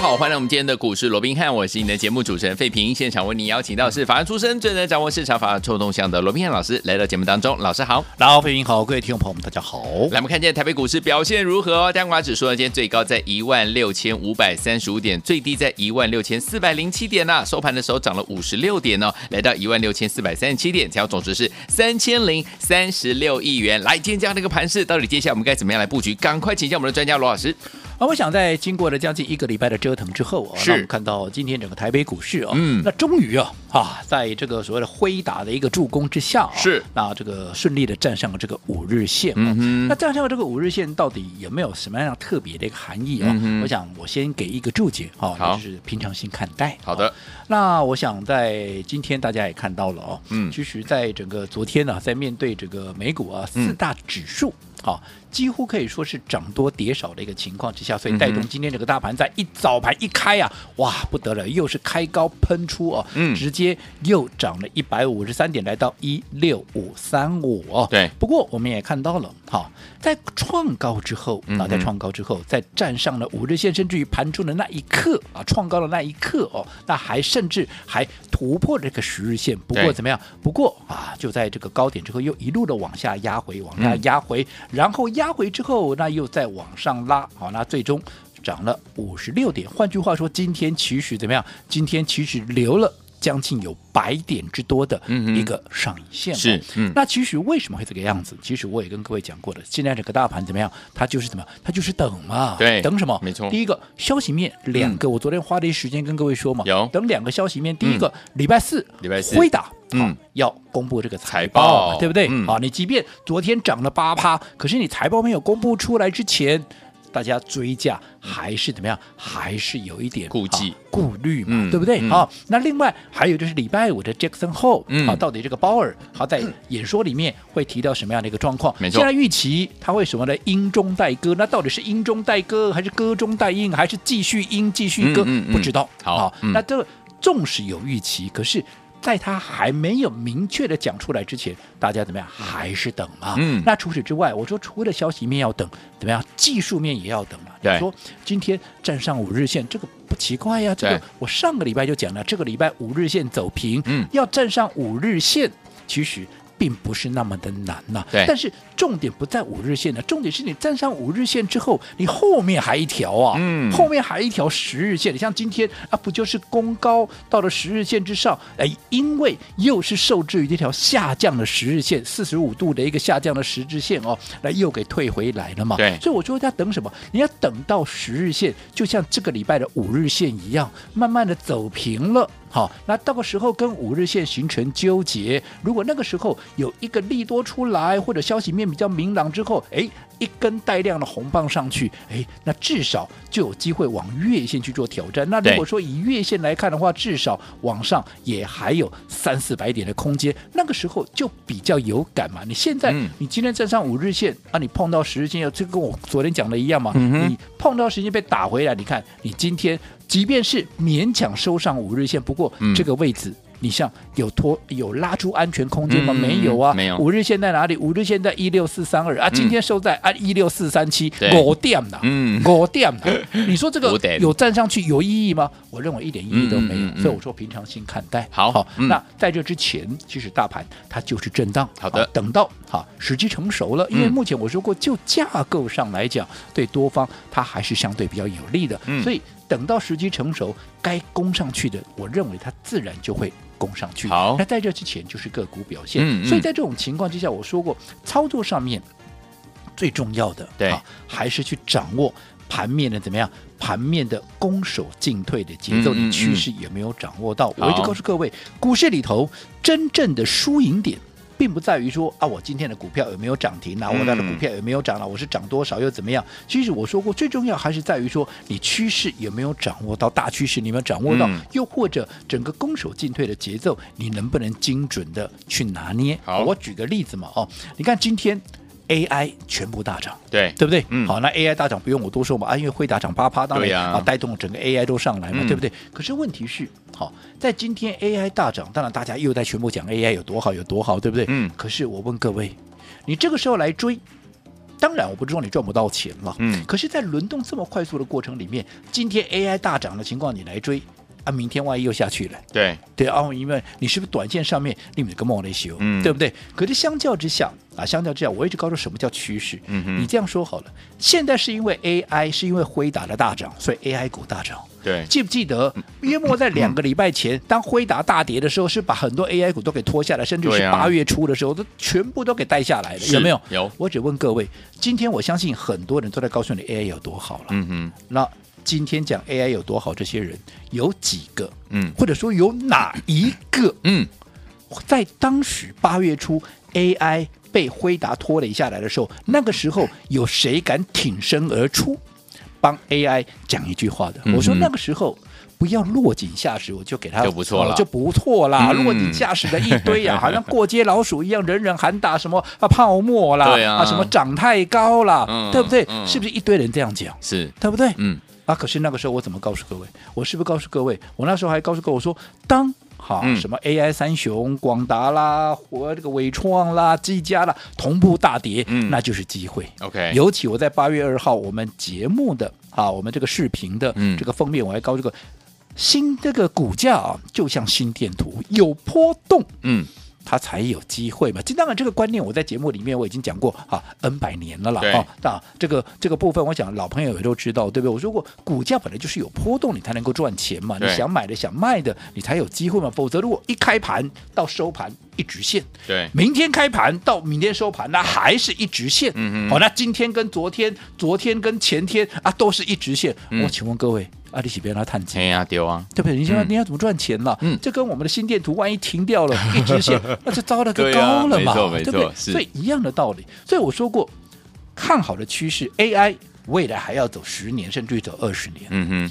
好，欢迎我们今天的股市罗宾汉，我是你的节目主持人费平。现场为你邀请到是法案出身、最能掌握市场法案臭动向的罗宾汉老师来到节目当中。老师好，大家好，费平好，各位听众朋友们，大家好。来，我们看见台北股市表现如何哦？加权指数呢，今天最高在一万六千五百三十五点，最低在一万六千四百零七点呐。收盘的时候涨了五十六点哦，来到一万六千四百三十七点，成交总值是三千零三十六亿元。来，今天这样的一个盘势，到底接下来我们该怎么样来布局？赶快请教我们的专家罗老师。啊，我想在经过了将近一个礼拜的折腾之后啊，那我们看到今天整个台北股市啊，嗯，那终于啊，啊，在这个所谓的辉达的一个助攻之下啊，是，那这个顺利的站上了这个五日线啊，嗯，那站上了这个五日线到底有没有什么样特别的一个含义啊？嗯，我想我先给一个注解啊，好，就是平常心看待。好的，那我想在今天大家也看到了哦，嗯，其实在整个昨天呢，在面对这个美股啊四大指数。好，几乎可以说是涨多跌少的一个情况之下，所以带动今天这个大盘在一早盘一开啊，哇不得了，又是开高喷出哦，嗯，直接又涨了一百五十三点，来到一六五三五哦。对，不过我们也看到了，好，在创高之后啊，在创高之后，在站上了五日线，甚至于盘中的那一刻啊，创高的那一刻哦，那还甚至还突破这个十日线。不过怎么样？不过啊，就在这个高点之后，又一路的往下压回，往下压回。然后压回之后，那又再往上拉，好，那最终涨了五十六点。换句话说，今天其实怎么样？今天其实留了将近有百点之多的一个上影线。是，嗯。那其实为什么会这个样子？其实我也跟各位讲过的。现在这个大盘怎么样？它就是怎么样？它就是等嘛。对，等什么？没错。第一个消息面，两个，我昨天花了一时间跟各位说嘛。有。等两个消息面，第一个礼拜四，礼拜四，辉达。嗯，要公布这个财报，报对不对？嗯、好，你即便昨天涨了八趴，可是你财报没有公布出来之前，大家追价还是怎么样？还是有一点顾忌、顾虑嘛，嗯、对不对？嗯、好，那另外还有就是礼拜五的 Jackson Hole，嗯，好，到底这个鲍尔他在演说里面会提到什么样的一个状况？没错，现在预期他会什么呢？音中带歌，那到底是音中带歌，还是歌中带音，还是继续音继续歌？不知道。好，那这纵使有预期，可是。在他还没有明确的讲出来之前，大家怎么样？还是等嘛。嗯。那除此之外，我说除了消息面要等，怎么样？技术面也要等嘛。对。说今天站上五日线，这个不奇怪呀。这个我上个礼拜就讲了，这个礼拜五日线走平，嗯，要站上五日线，其实。并不是那么的难呐，对。但是重点不在五日线呢，重点是你站上五日线之后，你后面还一条啊，嗯，后面还一条十日线。你像今天啊，不就是攻高到了十日线之上？哎，因为又是受制于这条下降的十日线，四十五度的一个下降的十日线哦，来又给退回来了嘛。对。所以我说要等什么？你要等到十日线，就像这个礼拜的五日线一样，慢慢的走平了。好，那到个时候跟五日线形成纠结，如果那个时候有一个利多出来，或者消息面比较明朗之后，哎，一根带量的红棒上去，哎，那至少就有机会往月线去做挑战。那如果说以月线来看的话，至少往上也还有三四百点的空间，那个时候就比较有感嘛。你现在，你今天站上五日线啊，你碰到十日线，这跟我昨天讲的一样嘛。你碰到十日线被打回来，你看你今天。即便是勉强收上五日线，不过这个位置。嗯你像有拖有拉出安全空间吗？没有啊，没有。五日线在哪里？五日线在一六四三二啊，今天收在啊一六四三七，五点了，嗯，五点了。你说这个 有站上去有意义吗？我认为一点意义都没有。所以我说平常心看待。好，好。那在这之前，其实大盘它就是震荡。好的，等到哈时机成熟了，因为目前我说过，就架构上来讲，对多方它还是相对比较有利的。所以等到时机成熟，该攻上去的，我认为它自然就会。攻上去，好。那在这之前就是个股表现，嗯嗯、所以在这种情况之下，我说过，操作上面最重要的，对、啊，还是去掌握盘面的怎么样，盘面的攻守进退的节奏，你趋势有没有掌握到？我一直告诉各位，股市里头真正的输赢点。并不在于说啊，我今天的股票有没有涨停啊，我的股票有没有涨了，我是涨多少又怎么样？其实我说过，最重要还是在于说你趋势有没有掌握到，大趋势你有没有掌握到，又或者整个攻守进退的节奏，你能不能精准的去拿捏？好，我举个例子嘛，哦，你看今天 AI 全部大涨，对对不对？嗯好，那 AI 大涨不用我多说嘛，啊，因为辉达涨八趴，当然啊带动整个 AI 都上来嘛，嗯对不对？可是问题是，好，在今天 AI 大涨，当然大家又在全部讲 AI 有多好有多好，对不对？嗯可是我问各位，你这个时候来追？当然，我不知道你赚不到钱了，嗯可是，在轮动这么快速的过程里面，今天 AI 大涨的情况，你来追啊，明天万一又下去了，对，对啊，因为你是不是短线上面你们个梦雷修，嗯对不对？可是相较之下啊，相较之下，我一直告诉什么叫趋势。嗯哼你这样说好了，现在是因为 AI 是因为辉达的大涨，所以 AI 股大涨。对，记不记得约莫在两个礼拜前，当辉达大跌的时候，是把很多 AI 股都给拖下来，甚至是八月初的时候，都全部都给带下来了，有没有？有我只问各位，今天我相信很多人都在告诉你 AI 有多好了。嗯哼，那今天讲 AI 有多好，这些人有几个？嗯或者说有哪一个嗯，在当时八月初 AI 被辉达拖累下来的时候，那个时候有谁敢挺身而出帮 AI 讲一句话的？嗯我说那个时候。不要落井下石，我就给他就不错了哦就不错啦。嗯落井下石的一堆呀、好像过街老鼠一样，人人喊打什么啊泡沫啦，对啊什么涨太高啦，嗯对不对？嗯是不是一堆人这样讲？是，对不对？嗯，啊，可是那个时候我怎么告诉各位？我是不是告诉各位？我那时候还告诉各位我说，当好、嗯什么 AI 三雄、广达啦、和这个伟创啦、技嘉啦同步大跌，嗯那就是机会。OK，尤其我在八月二号我们节目的啊，我们这个视频的嗯这个封面，我还告诉这个新这个股价啊，就像心电图有波动。嗯，它才有机会嘛。这当然，这个观念我在节目里面我已经讲过啊，N 百年了啦。对哦，那这个这个部分，我想老朋友也都知道，对不对？我说过，股价本来就是有波动，你才能够赚钱嘛。你想买的、想卖的，你才有机会嘛。否则，如果一开盘到收盘一直线，对，明天开盘到明天收盘，那还是一直线。嗯哼哦，那今天跟昨天，昨天跟前天啊，都是一直线。嗯我请问各位，啊，你是别让他探钱哎？呀，丢啊，对不对？你想想嗯你要怎么赚钱了？嗯这跟我们的心电图万一停掉了，一直线，那就糟了个对啊高了嘛，对不对？所以一样的道理。所以我说过，看好的趋势，AI 未来还要走十年，甚至于走二十年，嗯哼，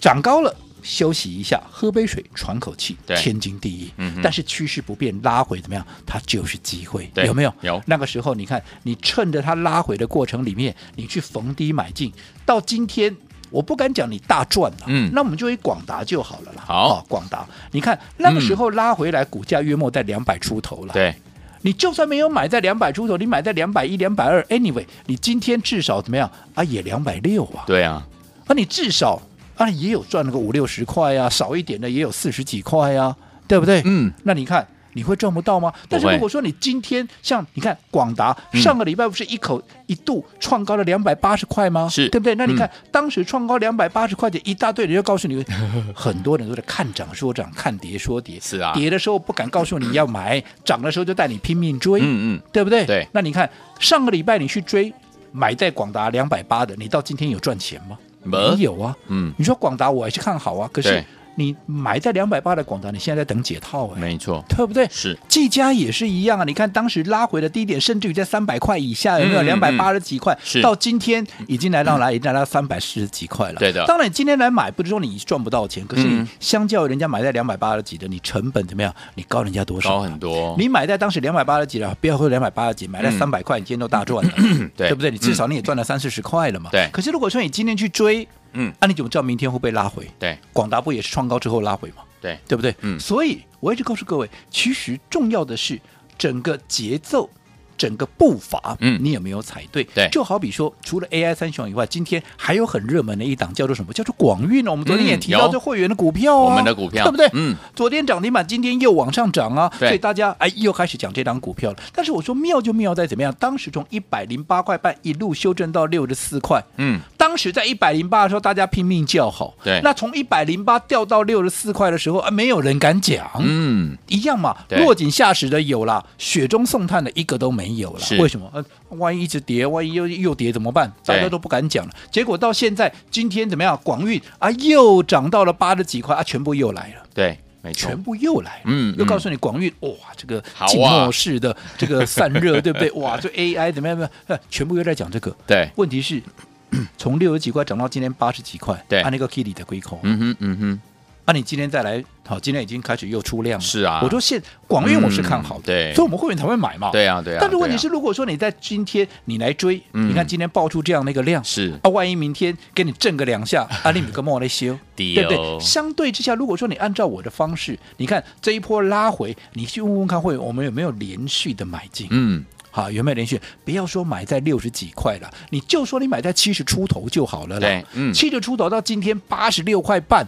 涨高了。休息一下，喝杯水，喘口气，对天经地义。嗯但是趋势不变，拉回怎么样？它就是机会，有没有？有那个时候，你看，你趁着它拉回的过程里面，你去逢低买进，到今天。我不敢讲你大赚了，嗯那我们就以广达就好了啦。好哦广达，你看那个时候拉回来，股价约莫在两百出头了。对，你就算没有买在两百出头，你买在两百一、两百二，anyway，你今天至少怎么样啊？也两百六啊。对啊，啊，你至少啊也有赚了个五六十块啊，少一点的也有四十几块啊，对不对？嗯，那你看你会赚不到吗？但是如果说你今天像你看广达嗯上个礼拜不是一口一度创高了两百八十块吗？是对不对？那你看、嗯当时创高两百八十块钱，一大堆人就告诉你，很多人都在看涨说涨，看跌说跌。是啊跌的时候不敢告诉你要买，涨的时候就带你拼命追。嗯嗯，对不对？对那你看上个礼拜你去追买在广达两百八的，你到今天有赚钱吗？没没有啊。嗯，你说广达我还是看好啊，可是对你买在两百八的广达，你现在在等解套哎，没错，对不对？是，技嘉也是一样啊，你看当时拉回的低点，甚至于在三百块以下，有没有嗯两百八十几块？是到今天已经来到哪里？已经来到三百四十几块了。对的当然你今天来买，不是说你赚不到钱，可是你嗯相较于人家买在两百八十几的，你成本怎么样？你高人家多少？高很多，你买在当时两百八十几了，不要说两百八十几，买在嗯三百块，你今天都大赚了，对对不对？你至少你也赚了三四十块了嘛。对可是如果说你今天去追，嗯，啊，你怎么知道明天会被拉回？对广达不也是创高之后拉回吗？对，对不对？嗯所以我一直告诉各位，其实重要的是整个节奏。整个步伐，嗯你有没有踩对？对就好比说，除了 AI 三雄以外，今天还有很热门的一档叫做什么？叫做广运哦。我们昨天也提到这会员的股票啊，我们的股票对不对？嗯，昨天涨停板，今天又往上涨啊，所以大家哎又开始讲这档股票了。但是我说妙就妙在怎么样？当时从一百零八块半一路修正到六十四块，嗯，当时在一百零八的时候，大家拼命叫好。对那从一百零八掉到六十四块的时候啊，没有人敢讲。嗯，一样嘛，落井下石的有啦，雪中送炭的一个都没有了。为什么？呃，万一一直跌，万一又又跌怎么办？大家都不敢讲了。结果到现在，今天怎么样？广运啊，又涨到了八十几块啊，全部又来了。对，没错全，部又来了，嗯又告诉你广运哇，这个静默式的这个散热，对不对？哇，这 AI 怎么样？怎么样呃全部又在讲这个。对，问题是，从六十几块涨到今天八十几块，对按那个 Kitty 的龟口，嗯哼，嗯哼，啊，你今天再来，好，今天已经开始又出量了。是啊，我说现广运我是看好的，对，所以我们会员才会买嘛。对啊，对啊。但是问题是，如果说你在今天你来追，你看今天爆出这样的一个量，是啊，万一明天给你震个两下，啊，你个莫来修，对不对？相对之下，如果说你按照我的方式，你看这一波拉回，你去问问看会员，我们有没有连续的买进？嗯。好，有没有连续？不要说买在六十几块了，你就说你买在七十出头就好了啦。对，嗯，七十出头到今天八十六块半，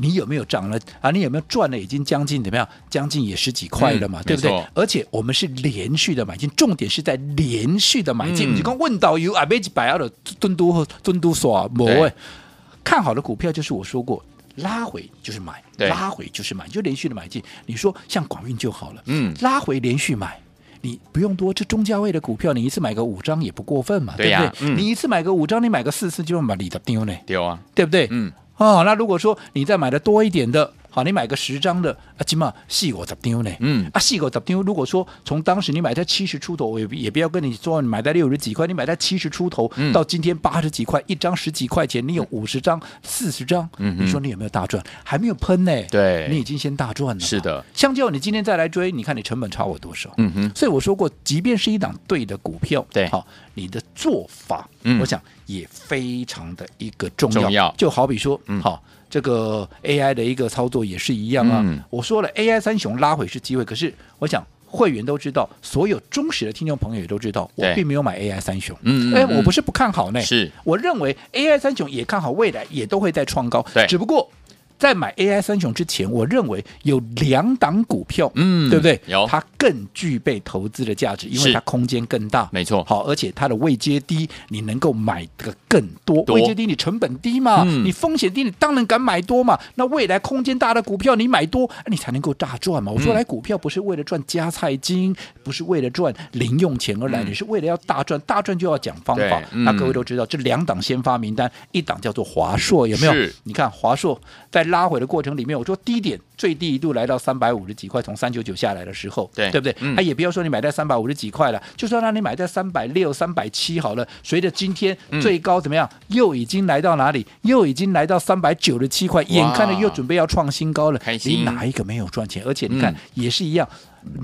你有没有涨了啊？你有没有赚了？已经将近怎么样？将近也十几块了嘛，嗯、对不对？而且我们是连续的买进，重点是在连续的买进。你刚问到有啊，没几百二的蹲都蹲都耍某位看好的股票，就是我说过，拉回就是买，拉回就是买，就连续的买进。你说像广运就好了，嗯，拉回连续买。你不用多，这中价位的股票，你一次买个五张也不过分嘛，对，不对？嗯、你一次买个五张，你买个四次就把你的丢呢，丢啊，对不对？嗯，哦，那如果说你再买的多一点的。好，你买个十张的啊，起码细我十张呢。嗯，啊，细我十张。如果说从当时你买在七十出头，我也也不要跟你说你买在六十几块，你买在七十出头，嗯、到今天八十几块一张，十几块钱，你有五十张、四十张，嗯，你说你有没有大赚？还没有喷呢。对，你已经先大赚了。是的，相较你今天再来追，你看你成本差我多少？嗯哼。所以我说过，即便是一档对的股票，对，好，你的做法，嗯，我想也非常的一个重要。重要。就好比说，嗯，好。这个 AI 的一个操作也是一样啊。嗯、我说了，AI 三雄拉回是机会，可是我想会员都知道，所有忠实的听众朋友也都知道，我并没有买 AI 三雄。嗯，哎，我不是不看好呢，是我认为 AI 三雄也看好未来，也都会再创高。对，只不过。在买 AI 三雄之前，我认为有两档股票，嗯，对不对？有，它更具备投资的价值，因为它空间更大，没错。好，而且它的位阶低，你能够买的更多。多位阶低，你成本低嘛，嗯、你风险低，你当然敢买多嘛。那未来空间大的股票，你买多，你才能够大赚嘛。我说来，股票不是为了赚加菜金，不是为了赚零用钱而来，嗯、你是为了要大赚。大赚就要讲方法。嗯、那各位都知道，这两档先发名单，一档叫做华硕，有没有？你看华硕在。拉回的过程里面，我说低点最低一度来到三百五十几块，从三九九下来的时候，对对不对？他、嗯啊、也不要说你买在三百五十几块了，就算让你买在三百六、三百七好了。随着今天最高怎么样，嗯、又已经来到哪里？又已经来到三百九十七块，眼看着又准备要创新高了。你哪一个没有赚钱？而且你看，嗯、也是一样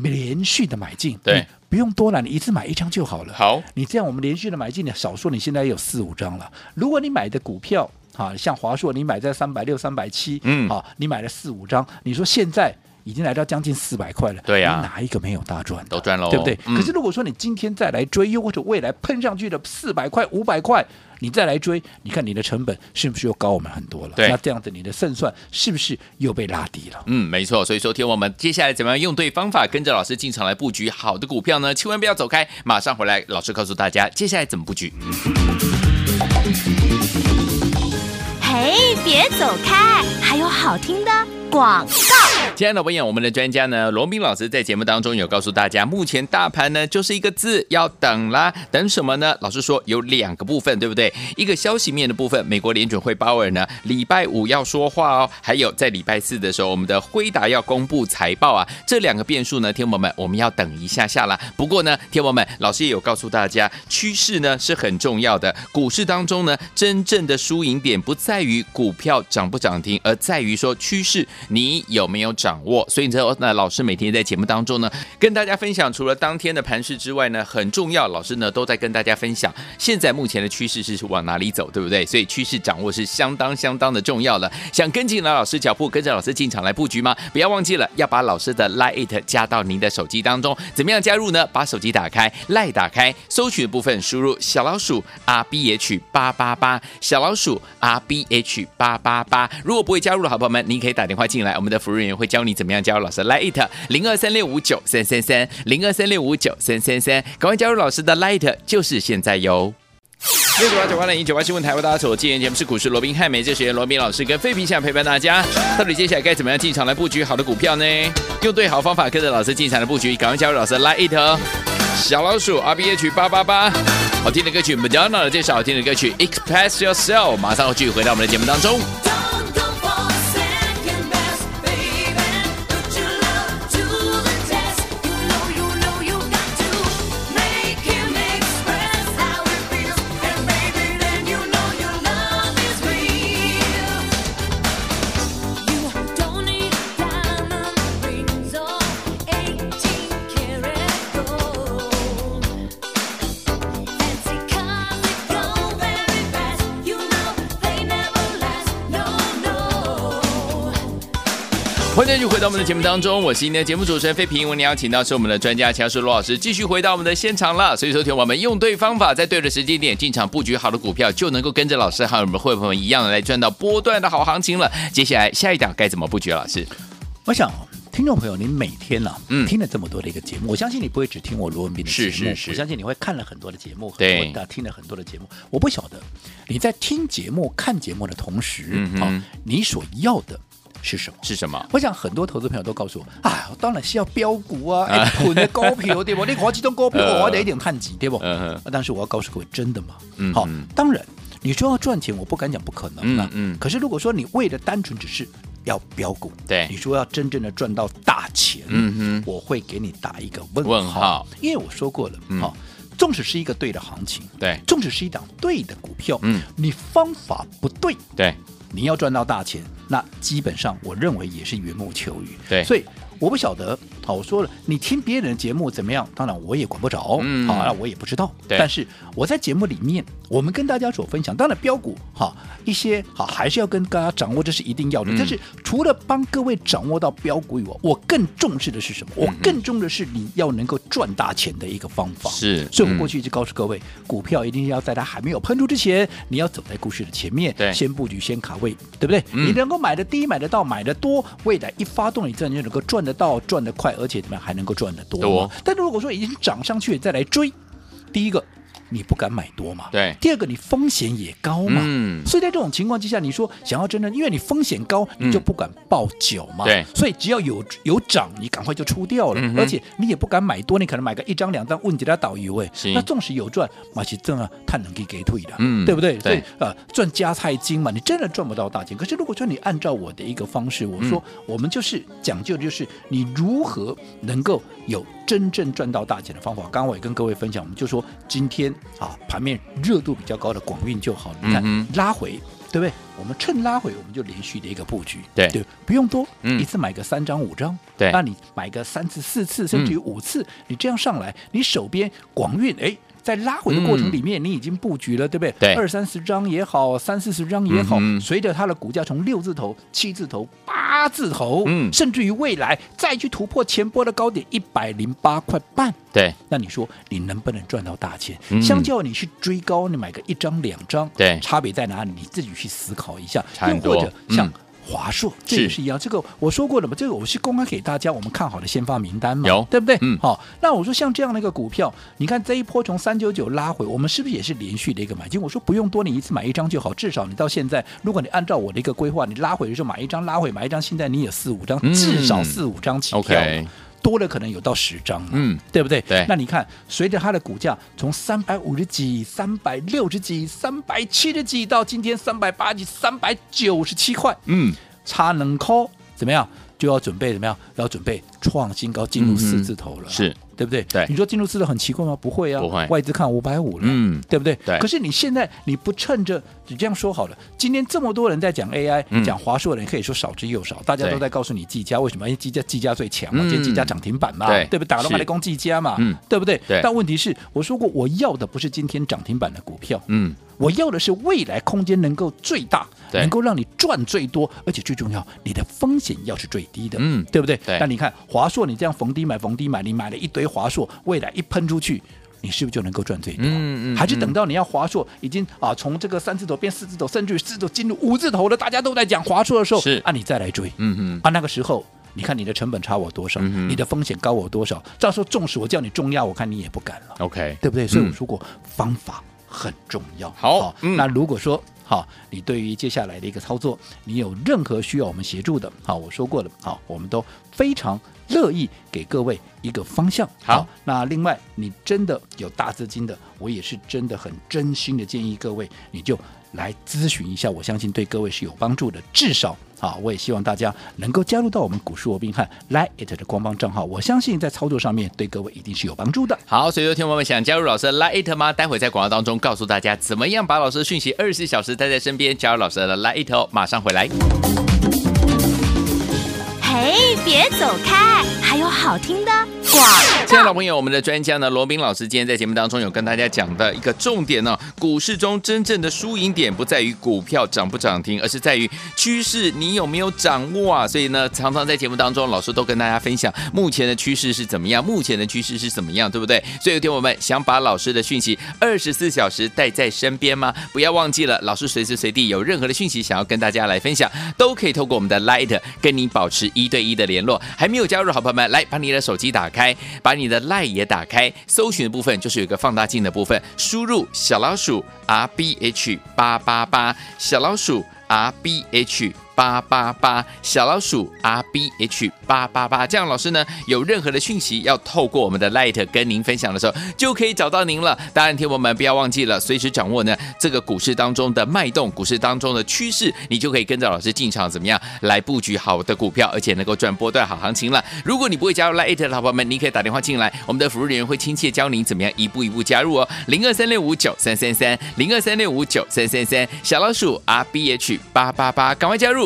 连续的买进，对，不用多了，你一次买一张就好了。好，你这样我们连续的买进，你少说你现在有四五张了。如果你买的股票，啊，像华硕，你买在三百六、三百七，嗯，啊，你买了四五张，你说现在已经来到将近四百块了，对呀、啊，哪一个没有大赚？都赚了，对不对？嗯、可是如果说你今天再来追，又或者未来喷上去的四百块、五百块，你再来追，你看你的成本是不是又高我们很多了？对，那这样子你的胜算是不是又被拉低了？嗯，没错。所以说，听我们接下来怎么样用对方法，跟着老师进场来布局好的股票呢？千万不要走开，马上回来，老师告诉大家接下来怎么布局。哎，别走开，还有好听的广告。亲爱的朋友，我们的专家呢，罗宾老师在节目当中有告诉大家，目前大盘呢就是一个字，要等啦。等什么呢？老师说有两个部分，对不对？一个消息面的部分，美国联准会鲍尔呢，礼拜五要说话哦。还有在礼拜四的时候，我们的辉达要公布财报啊。这两个变数呢，天友们，我们要等一下下啦。不过呢，天友们，老师也有告诉大家，趋势呢是很重要的。股市当中呢，真正的输赢点不在于股票涨不涨停，而在于说趋势你有没有。掌握，所以你知道，那老师每天在节目当中呢，跟大家分享，除了当天的盘势之外呢，很重要，老师呢都在跟大家分享，现在目前的趋势是往哪里走，对不对？所以趋势掌握是相当相当的重要的。想跟紧老师脚步，跟着老师进场来布局吗？不要忘记了要把老师的 Lite 加到您的手机当中。怎么样加入呢？把手机打开，Lite 打开，搜取的部分输入小老鼠 R B H 八八八，小老鼠 R B H 八八八。如果不会加入的好朋友们，您可以打电话进来，我们的服务人员会教你怎么样加入老师 Light，零二三六五九三三三，零二三六五九三三三，赶快加入老师的 Light，就是现在哟！六九八九八零一九八新闻台为大家所今天节目是股市罗宾汉美这学员罗宾老师跟废皮想陪伴大家，到底接下来该怎么样进场来布局好的股票呢？用对好方法，跟着老师进场来布局，赶快加入老师的 Light 小老鼠 R B H 八八八，好听的歌曲 Madonna 的这首好听的歌曲 Express Yourself，马上继续回到我们的节目当中。续回到我们的节目当中，我是今天的节目主持人费平。我们邀请到是我们的专家强势罗老师，继续回到我们的现场了。所以，说，听我们用对方法，在对的时间点进场布局好的股票，就能够跟着老师还有我们会朋友一样的来赚到波段的好行情了。接下来下一档该怎么布局？老师，我想听众朋友，您每天呢、啊，嗯，听了这么多的一个节目，我相信你不会只听我罗文斌的节目，是是是，我相信你会看了很多的节目，对，听了很多的节目。我不晓得你在听节目、看节目的同时，嗯好，你所要的。是什么？是什么？我想很多投资朋友都告诉我，啊，当然是要标股啊，哎，囤的高票对不？你花几种股票，我得一点探底对不？嗯嗯。但是我要告诉各位，真的吗？嗯。好，当然你说要赚钱，我不敢讲不可能啊。嗯。可是如果说你为了单纯只是要标股，对，你说要真正的赚到大钱，嗯哼，我会给你打一个问问号，因为我说过了，好，纵使是一个对的行情，对，纵使是一档对的股票，嗯，你方法不对，对。你要赚到大钱，那基本上我认为也是缘木求鱼。对，所以我不晓得。好，我说了，你听别人的节目怎么样？当然我也管不着，嗯，好，那我也不知道。但是我在节目里面，我们跟大家所分享，当然标股哈一些好还是要跟大家掌握，这是一定要的。嗯、但是除了帮各位掌握到标股以外，我更重视的是什么？我更重的是你要能够赚大钱的一个方法。是、嗯，所以我过去一直告诉各位，股票一定要在它还没有喷出之前，你要走在故事的前面，对，先布局，先卡位，对不对？嗯、你能够买的低，买得到，买得多，未来一发动，你自然就能够赚得到，赚得快，而且怎么样还能够。赚得多，多，但如果说已经涨上去，再来追，第一个。你不敢买多嘛？对。第二个，你风险也高嘛。嗯。所以在这种情况之下，你说想要真的，因为你风险高，你就不敢报久嘛。对。所以只要有有涨，你赶快就出掉了。而且你也不敢买多，你可能买个一张两张，问几家导游哎。那纵使有赚，马其正啊，太能给给退的。嗯。对不对？所以啊，赚加菜金嘛，你真的赚不到大钱。可是如果说你按照我的一个方式，我说我们就是讲究，就是你如何能够有真正赚到大钱的方法。刚刚我也跟各位分享，我们就说今天啊盘面。热度比较高的广运就好，你看、嗯、拉回，对不对？我们趁拉回，我们就连续的一个布局，对对，不用多，嗯、一次买个三张五张，对，那你买个三次四次，甚至于五次，嗯、你这样上来，你手边广运哎。在拉回的过程里面，你已经布局了，对不对？对，二三十张也好，三四十张也好，嗯、随着它的股价从六字头、七字头、八字头，嗯，甚至于未来再去突破前波的高点一百零八块半，对，那你说你能不能赚到大钱？嗯、相较你去追高，你买个一张两张，对，差别在哪里？你自己去思考一下，又或者像。嗯华硕这也是一样，这个我说过了嘛，这个我是公开给大家我们看好的先发名单嘛，有对不对？嗯，好，那我说像这样的一个股票，你看这一波从三九九拉回，我们是不是也是连续的一个买进？我说不用多，你一次买一张就好，至少你到现在，如果你按照我的一个规划，你拉回的时候买一张，拉回买一张，现在你有四五张，至少四五张起跳。多了可能有到十张，嗯，对不对？对。那你看，随着它的股价从三百五十几、三百六十几、三百七十几，到今天三百八十几、三百九十七块，嗯。差能扣怎么样？就要准备怎么样？要准备创新高，进入四字头了，嗯、是对不对？对。你说进入四字头很奇怪吗？不会啊，不会。外资看五百五了，嗯，对不对？对。可是你现在你不趁着你这样说好了，今天这么多人在讲 AI，、嗯、讲华硕的人可以说少之又少，大家都在告诉你技嘉为什么？因为技嘉技嘉最强嘛，今天技嘉涨停板嘛，对，对不对？打龙马的攻技嘉嘛，嗯，对不对？对。但问题是，我说过我要的不是今天涨停板的股票，嗯。我要的是未来空间能够最大，能够让你赚最多，而且最重要，你的风险要是最低的，嗯，对不对？对。那你看华硕，你这样逢低买，逢低买，你买了一堆华硕，未来一喷出去，你是不是就能够赚最多？嗯嗯。还是等到你要华硕已经啊从这个三字头变四字头，甚至于四字头进入五字头了，大家都在讲华硕的时候，是啊，你再来追，嗯嗯。啊，那个时候你看你的成本差我多少，嗯、你的风险高我多少？到时候纵使我叫你重压，我看你也不敢了。OK，对不对？所以我说过、嗯、方法。很重要。好，好嗯、那如果说好，你对于接下来的一个操作，你有任何需要我们协助的，好，我说过了，好，我们都非常乐意给各位一个方向。好，好，那另外你真的有大资金的，我也是真的很真心的建议各位，你就来咨询一下，我相信对各位是有帮助的，至少。啊，我也希望大家能够加入到我们股市罗宾汉 Lite 的官方账号，我相信在操作上面对各位一定是有帮助的。好，所以有听友们想加入老师的 Lite 吗？待会在广告当中告诉大家怎么样把老师的讯息二十四小时带在身边，加入老师的 Lite 哦，马上回来。嘿，别走开，还有好听的亲爱的朋友，我们的专家呢，罗宾老师今天在节目当中有跟大家讲的一个重点呢、哦，股市中真正的输赢点不在于股票涨不涨停，而是在于趋势你有没有掌握啊。所以呢，常常在节目当中，老师都跟大家分享目前的趋势是怎么样，目前的趋势是怎么样，对不对？所以有听我们想把老师的讯息二十四小时带在身边吗？不要忘记了，老师随时随地有任何的讯息想要跟大家来分享，都可以透过我们的 Light 跟你保持一对一的联络。还没有加入好朋友们，来把你的手机打开，把你的赖也打开，搜寻的部分就是有一个放大镜的部分，输入小老鼠 R B H 八八八，小老鼠 R B H。八八八小老鼠 R B H 八八八，这样老师呢，有任何的讯息要透过我们的 Light 跟您分享的时候，就可以找到您了。当然，听我们不要忘记了，随时掌握呢这个股市当中的脉动，股市当中的趋势，你就可以跟着老师进场怎么样来布局好的股票，而且能够赚波段好行情了。如果你不会加入 Light 的好朋友们，你可以打电话进来，我们的服务人员会亲切教您怎么样一步一步加入哦。零二三六五九三三三，零二三六五九三三三，小老鼠 R B H 八八八，赶快加入。